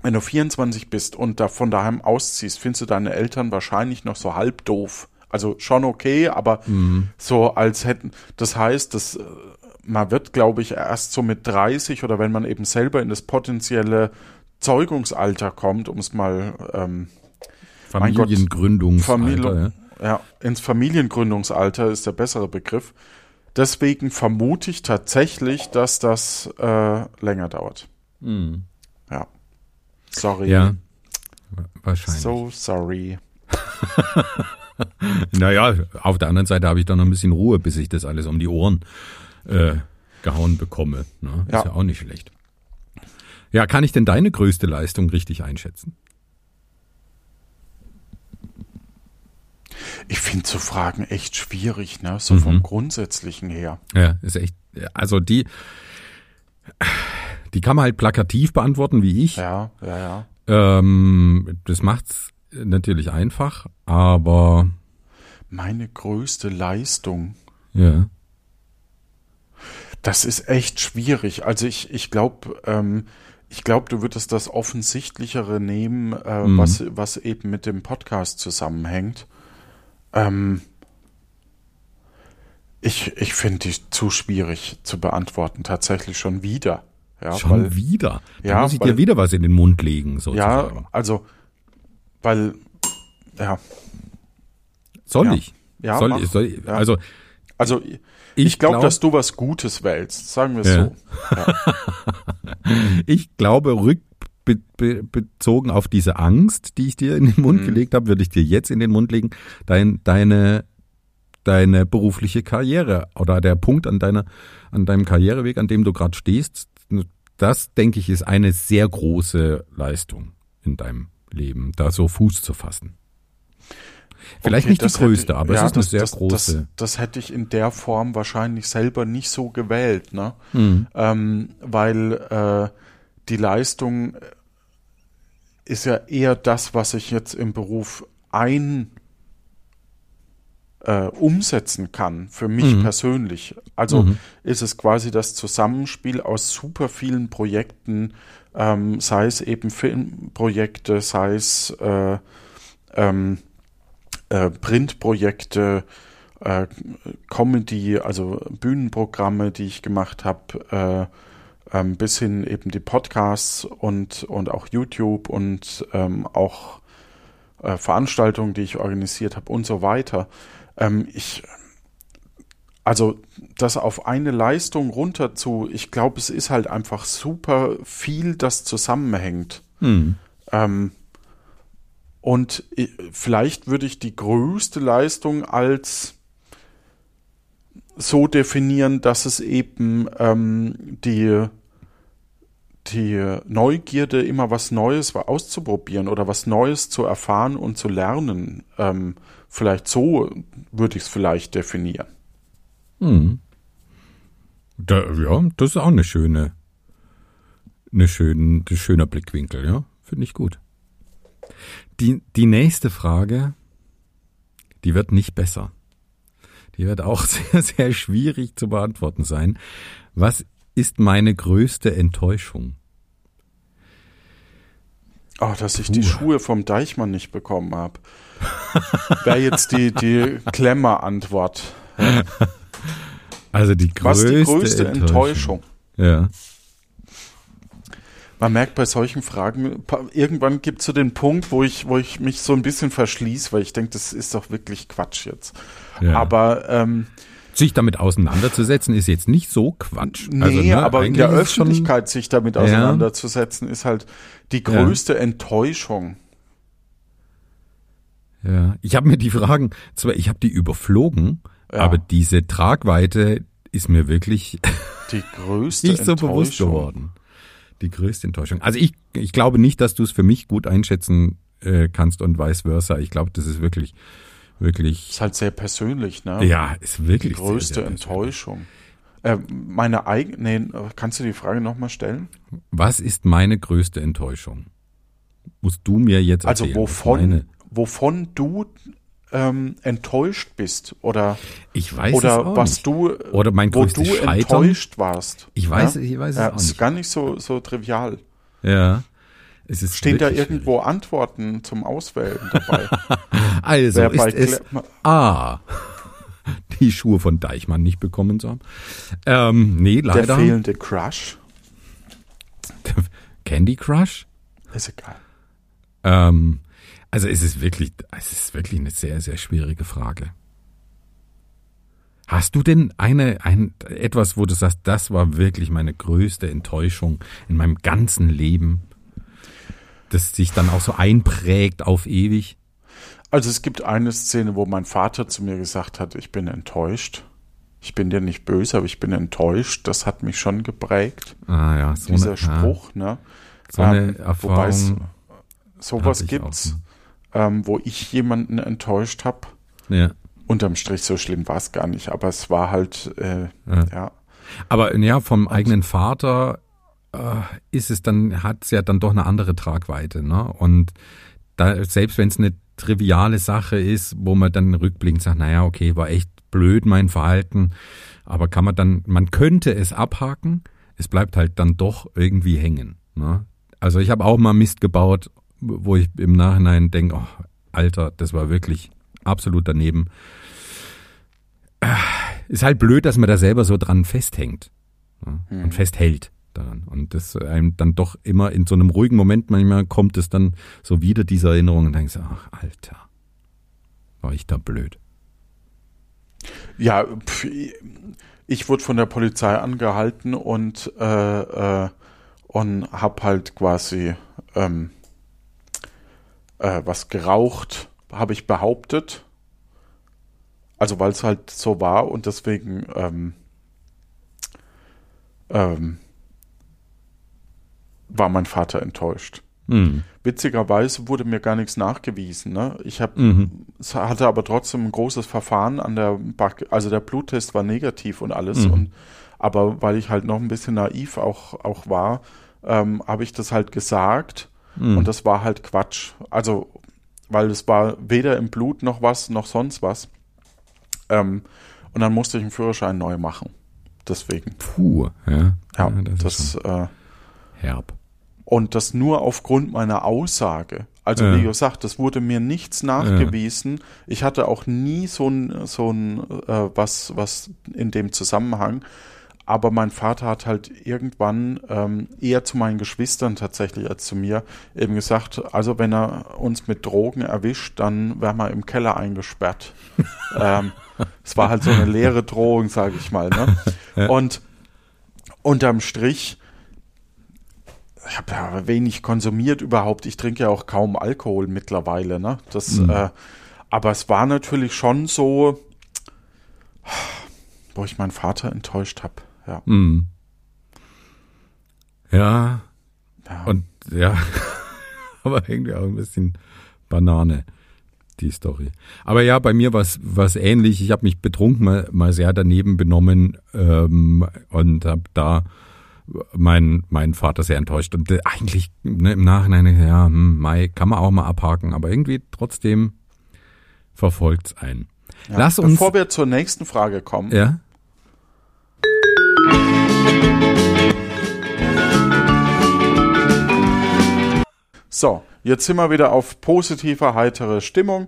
Wenn du 24 bist und da von daheim ausziehst, findest du deine Eltern wahrscheinlich noch so halb doof. Also schon okay, aber Mhm. so als hätten, das heißt, dass äh, man wird, glaube ich, erst so mit 30 oder wenn man eben selber in das potenzielle Zeugungsalter kommt, um es mal ähm, Familiengründungsalter. Familie, ja. ja, ins Familiengründungsalter ist der bessere Begriff. Deswegen vermute ich tatsächlich, dass das äh, länger dauert. Ja. Sorry. Mhm. ja, wahrscheinlich. So sorry. *laughs* *laughs* Naja, auf der anderen Seite habe ich dann noch ein bisschen Ruhe, bis ich das alles um die Ohren äh, gehauen bekomme. Ne? Ist Ja. ja auch nicht schlecht. Ja, kann ich denn deine größte Leistung richtig einschätzen? Ich finde so Fragen echt schwierig, ne? So Mhm. vom Grundsätzlichen her. Ja, ist echt. Also die, die kann man halt plakativ beantworten, wie ich. Ja, ja, ja. Ähm, das macht's natürlich einfach, aber Meine größte Leistung. ja. Das ist echt schwierig. Also ich, ich glaube, ähm, ich glaube, du würdest das offensichtlichere nehmen, äh, Mhm. was, was eben mit dem Podcast zusammenhängt. Ähm, ich ich finde die zu schwierig zu beantworten, tatsächlich schon wieder. Ja, Schon weil, wieder. Da Ja, muss ich weil- dir wieder was in den Mund legen, sozusagen. ja, also, weil, ja, Soll ja. ich? Ja, soll mach. ich? Soll ich? Ja. Also also ich, Ich glaube, glaub- dass du was Gutes wählst, sagen wir es Ja. so. *laughs* Ich glaube, rückbezogen auf diese Angst, die ich dir in den Mund Mhm. gelegt habe, würde ich dir jetzt in den Mund legen, dein, deine, deine berufliche Karriere oder der Punkt an deiner, an deinem Karriereweg, an dem du gerade stehst, das denke ich ist eine sehr große Leistung in deinem Leben, da so Fuß zu fassen. Vielleicht Okay, nicht die größte, aber ja, es ist eine das, sehr das, große. Das, das hätte ich in der Form wahrscheinlich selber nicht so gewählt, ne? Mhm. Ähm, weil äh, die Leistung ist ja eher das, was ich jetzt im Beruf ein äh, umsetzen kann, für mich Mhm. persönlich. Also Mhm. ist es quasi das Zusammenspiel aus super vielen Projekten, ähm, sei es eben Filmprojekte, sei es äh, ähm, äh, Printprojekte, äh, Comedy, also Bühnenprogramme, die ich gemacht habe, äh, ähm, bis hin eben die Podcasts und, und auch YouTube und ähm, auch äh, Veranstaltungen, die ich organisiert habe und so weiter. Ähm, ich, also das auf eine Leistung runter zu, ich glaube, es ist halt einfach super viel, das zusammenhängt. Mhm. Ähm, Und äh, vielleicht würde ich die größte Leistung als so definieren, dass es eben ähm, die, die Neugierde, immer was Neues auszuprobieren oder was Neues zu erfahren und zu lernen, ähm, vielleicht so würde ich es vielleicht definieren. Hm. Da, ja, das ist auch eine schöne, eine schöne, ein schöner Blickwinkel, ja. Finde ich gut. Die, die nächste Frage, die wird nicht besser. Die wird auch *laughs* sehr, sehr schwierig zu beantworten sein. Was ist meine größte Enttäuschung? Oh, dass ich Puh. die Schuhe vom Deichmann nicht bekommen habe. Wäre jetzt die, die Klemmer-Antwort. *laughs* Ja. Also die größte, Was die größte Enttäuschung. Enttäuschung. Ja. Man merkt bei solchen Fragen, irgendwann gibt es so den Punkt, wo ich, wo ich mich so ein bisschen verschließe, weil ich denke, das ist doch wirklich Quatsch jetzt. Ja. Aber ähm, sich damit auseinanderzusetzen ist jetzt nicht so Quatsch. Nee, also, ne, aber in der Öffentlichkeit schon, sich damit auseinanderzusetzen ist halt die größte ja. Enttäuschung. Ja, ich habe mir die Fragen, zwar ich habe die überflogen, ja. aber diese Tragweite ist mir wirklich die *laughs* größte nicht so bewusst geworden. Die größte Enttäuschung. Also ich, ich glaube nicht, dass du es für mich gut einschätzen äh, kannst und vice versa. Ich glaube, das ist wirklich wirklich. Ist halt sehr persönlich, ne? Ja, ist wirklich. Die größte sehr, sehr Enttäuschung. Äh, meine eigene, nee, kannst du die Frage nochmal stellen? Was ist meine größte Enttäuschung? Musst du mir jetzt also erzählen. Also wovon, wovon du ähm, enttäuscht bist oder ich weiß oder was nicht. du oder mein wo du Scheitern. enttäuscht warst. Ich weiß, ja? ich weiß es ja, auch nicht. Ist gar nicht so so trivial. Ja. Es ist Stehen da irgendwo schwierig. Antworten zum Auswählen dabei? *laughs* also Wer ist es A. *laughs* Die Schuhe von Deichmann nicht bekommen zu haben. Ähm, nee, leider. Der fehlende Crush. *laughs* Candy Crush? Ist egal. Ähm, also es ist wirklich, es ist wirklich eine sehr, sehr schwierige Frage. Hast du denn eine, ein, etwas, wo du sagst, das war wirklich meine größte Enttäuschung in meinem ganzen Leben? das sich dann auch so einprägt auf ewig? Also es gibt eine Szene, wo mein Vater zu mir gesagt hat, ich bin enttäuscht. Ich bin dir nicht böse, aber ich bin enttäuscht. Das hat mich schon geprägt. Ah ja, so dieser eine, Spruch, ja. ne? So eine ähm, Erfahrung. Wobei es sowas gibt's, ne? Ähm, wo ich jemanden enttäuscht habe. Ja. Unterm Strich so schlimm war es gar nicht, aber es war halt äh, ja. ja. Aber ja, vom Und, eigenen Vater äh, ist es dann, hat es ja dann doch eine andere Tragweite. Ne? Und da, selbst wenn es eine triviale Sache ist, wo man dann rückblickend sagt, naja, okay, war echt blöd mein Verhalten, aber kann man dann, man könnte es abhaken, es bleibt halt dann doch irgendwie hängen. Ne? Also ich habe auch mal Mist gebaut, wo ich im Nachhinein denke, oh, Alter, das war wirklich absolut daneben. Äh, ist halt blöd, dass man da selber so dran festhängt ne? und hm. festhält daran. Und das einem dann doch immer in so einem ruhigen Moment manchmal kommt es dann so wieder diese Erinnerung und denkst, ach, Alter, war ich da blöd. Ja, ich wurde von der Polizei angehalten und, äh, äh, und hab halt quasi ähm, äh, was geraucht, habe ich behauptet. Also weil es halt so war und deswegen ähm, ähm, war mein Vater enttäuscht. Mhm. Witzigerweise wurde mir gar nichts nachgewiesen. Ne? Ich habe, mhm. hatte aber trotzdem ein großes Verfahren an der, Back also der Bluttest war negativ und alles. Mhm. Und aber weil ich halt noch ein bisschen naiv auch auch war, ähm, habe ich das halt gesagt mhm. und das war halt Quatsch. Also weil es war weder im Blut noch was noch sonst was. Ähm, und dann musste ich einen Führerschein neu machen. Deswegen. Puh, ja. Ja, ja das, das äh, herb. Und das nur aufgrund meiner Aussage. Also ja. wie gesagt, das wurde mir nichts nachgewiesen. Ja. Ich hatte auch nie so ein, so ein äh, was, was in dem Zusammenhang. Aber mein Vater hat halt irgendwann ähm, eher zu meinen Geschwistern tatsächlich als zu mir eben gesagt, also wenn er uns mit Drogen erwischt, dann werden wir im Keller eingesperrt. *laughs* ähm, es war halt so eine leere Drohung, sage ich mal. Ne? Ja. Und unterm Strich ich habe ja, wenig konsumiert überhaupt. Ich trinke ja auch kaum Alkohol mittlerweile, ne? Das, Mhm. äh, aber es war natürlich schon so, wo ich meinen Vater enttäuscht habe. Ja. Mhm. Ja, ja. und ja, *laughs* aber irgendwie auch ein bisschen Banane, die Story. Aber ja, bei mir war es ähnlich. Ich habe mich betrunken mal, mal sehr daneben benommen ähm, und habe da mein, mein Vater sehr enttäuscht. Und äh, eigentlich ne, im Nachhinein, ja, hm, Mai kann man auch mal abhaken, aber irgendwie trotzdem verfolgt's einen. ja. Lass uns. Bevor wir zur nächsten Frage kommen, ja? So, jetzt sind wir wieder auf positive, heitere Stimmung.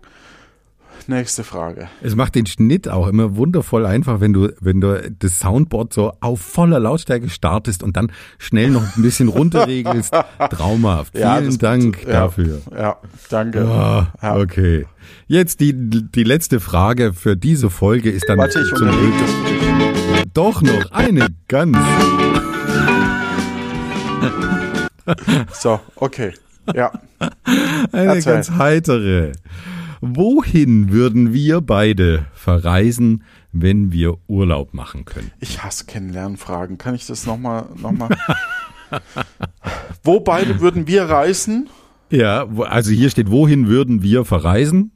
Nächste Frage. Es macht den Schnitt auch immer wundervoll einfach, wenn du, wenn du das Soundboard so auf voller Lautstärke startest und dann schnell noch ein bisschen runterregelst. *laughs* Traumhaft. Ja, Vielen das- Dank ja. dafür. Ja, danke. Ah, Ja. Okay. Jetzt die, die letzte Frage für diese Folge ist dann Warte, ich zum Glück. Doch noch eine ganz. So, okay. Ja. Eine Erzähl. ganz heitere. Wohin würden wir beide verreisen, wenn wir Urlaub machen können? Ich hasse Kennenlernfragen. Kann ich das nochmal, nochmal? *laughs* Wo beide würden wir reisen? Ja, also hier steht, wohin würden wir verreisen,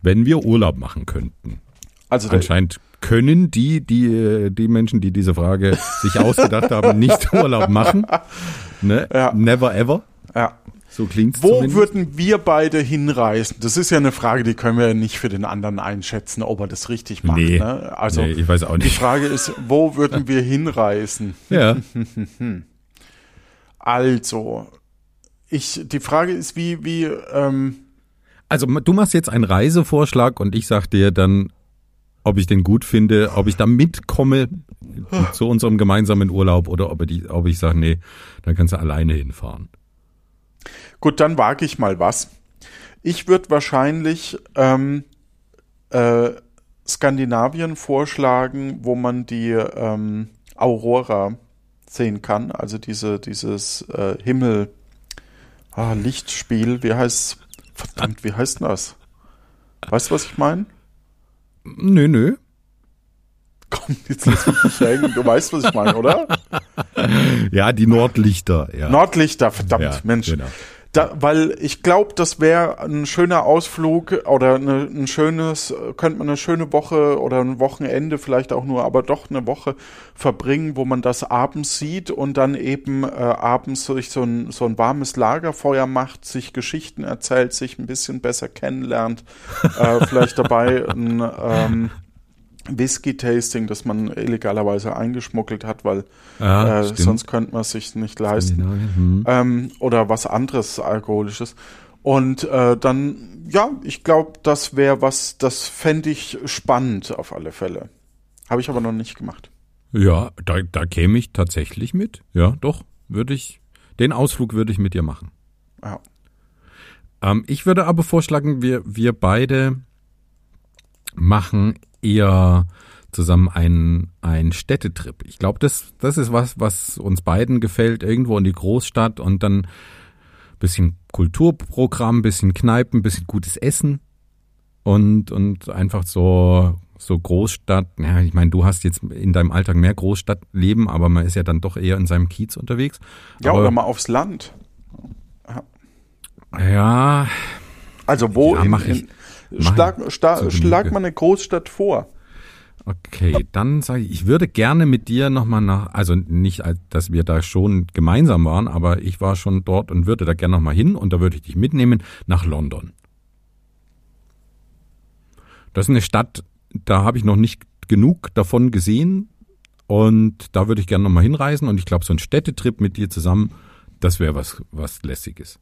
wenn wir Urlaub machen könnten? Also, Anscheinend können die, die, äh, die Menschen, die diese Frage *laughs* sich ausgedacht haben, nicht Urlaub machen. Ne? Ja. Never ever. ja. So klingt's Wo zumindest. würden wir beide hinreisen? Das ist ja eine Frage, die können wir ja nicht für den anderen einschätzen, ob er das richtig macht. Nee. Ne? Also, nee, ich weiß auch die nicht. Frage ist, wo würden wir hinreisen? Ja. *laughs* Also, ich, die Frage ist, wie, wie, ähm, Also du machst jetzt einen Reisevorschlag und ich sag dir dann, ob ich den gut finde, ob ich da mitkomme zu unserem gemeinsamen Urlaub oder ob ich, ob ich sage, nee, dann kannst du alleine hinfahren. Gut, dann wage ich mal was. Ich würde wahrscheinlich ähm, äh, Skandinavien vorschlagen, wo man die ähm, Aurora sehen kann. Also diese, dieses äh, Himmel, ah, Lichtspiel. Wie heißt Verdammt, wie heißt das? Weißt du, was ich meine? Nö, nö. Komm, jetzt lass mich nicht hängen. Du weißt, was ich meine, oder? *laughs* Ja, die Nordlichter, ja. Nordlichter, verdammt, ja, Mensch. Genau. Da, weil ich glaube, das wäre ein schöner Ausflug oder eine, ein schönes, könnte man eine schöne Woche oder ein Wochenende vielleicht auch nur, aber doch eine Woche verbringen, wo man das abends sieht und dann eben äh, abends sich so ein, so ein warmes Lagerfeuer macht, sich Geschichten erzählt, sich ein bisschen besser kennenlernt, äh, *laughs* vielleicht dabei ein ähm, Whisky-Tasting, das man illegalerweise eingeschmuggelt hat, weil Ja, äh, sonst könnte man es sich nicht leisten Hm. ähm, oder was anderes Alkoholisches. Und äh, dann, ja, ich glaube, das wäre was, das fände ich spannend auf alle Fälle. Habe ich aber noch nicht gemacht. Ja, da, da käme ich tatsächlich mit. Ja, doch, würde ich, den Ausflug würde ich mit dir machen. Ja. Ähm, ich würde aber vorschlagen, wir, wir beide machen eher zusammen einen, einen Städtetrip. Ich glaube, das, das ist was, was uns beiden gefällt, irgendwo in die Großstadt und dann bisschen Kulturprogramm, bisschen Kneipen, bisschen gutes Essen und, und einfach so, so Großstadt. Ja, ich meine, du hast jetzt in deinem Alltag mehr Großstadtleben, aber man ist ja dann doch eher in seinem Kiez unterwegs. Ja, aber, oder mal aufs Land. Ja, Also wo Ja, in, in, schlag, sta, schlag mal eine Großstadt vor. Okay, dann sage ich, ich würde gerne mit dir nochmal nach, also nicht, dass wir da schon gemeinsam waren, aber ich war schon dort und würde da gerne nochmal hin und da würde ich dich mitnehmen nach London. Das ist eine Stadt, da habe ich noch nicht genug davon gesehen und da würde ich gerne nochmal hinreisen und ich glaube, so ein Städtetrip mit dir zusammen, das wäre was, was Lässiges.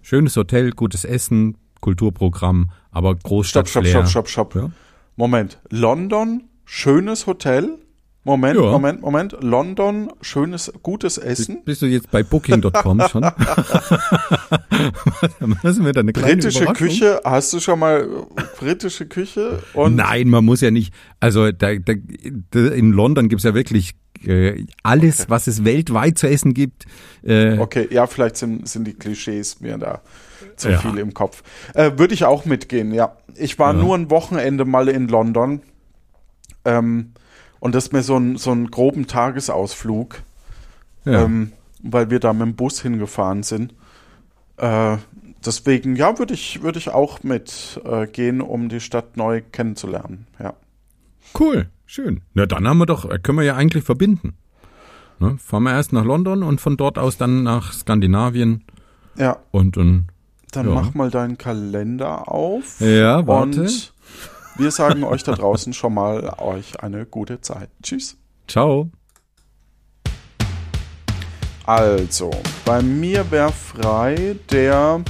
Schönes Hotel, gutes Essen, Kulturprogramm, aber Stopp, Großstadt. stopp, stopp, stopp, stopp. Ja? Moment. London, schönes Hotel, Moment, Ja. Moment, Moment. London, schönes, gutes Essen. Bist du jetzt bei Booking.com schon? *laughs* *laughs* Müssen wir da eine kleine Britische? Küche, hast du schon mal äh, britische Küche? Und Nein, man muss ja nicht. Also da, da, in London gibt's ja wirklich äh, alles, was es weltweit zu essen gibt. Äh, Okay, ja, vielleicht sind, sind die Klischees mir da zu Ja. viel im Kopf. Äh, Würde ich auch mitgehen, ja. Ich war Ja. nur ein Wochenende mal in London. Ähm, und das ist mir so ein, so einen groben Tagesausflug, ja. ähm, weil wir da mit dem Bus hingefahren sind. Äh, deswegen, ja, würde ich, würde ich auch mit äh, gehen, um die Stadt neu kennenzulernen. Ja. Cool, schön. Na dann haben wir doch, äh, können wir ja eigentlich verbinden. Ne? Fahren wir erst nach London und von dort aus dann nach Skandinavien Ja, und dann. dann Ja. mach mal deinen Kalender auf. Ja, warte. Und wir sagen euch da draußen schon mal euch eine gute Zeit. Tschüss. Ciao. Also, bei mir wäre frei der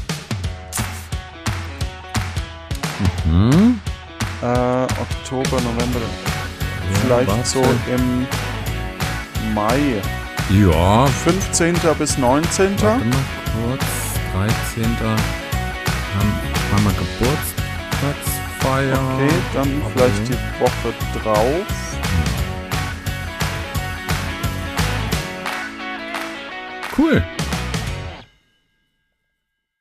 Hm? äh, Oktober, November, vielleicht warte. so im Mai. Ja, 15. bis 19. warte mal kurz. 13. Haben, wir Geburtstagsfeier. Okay, dann Aber- vielleicht die Woche drauf. Cool.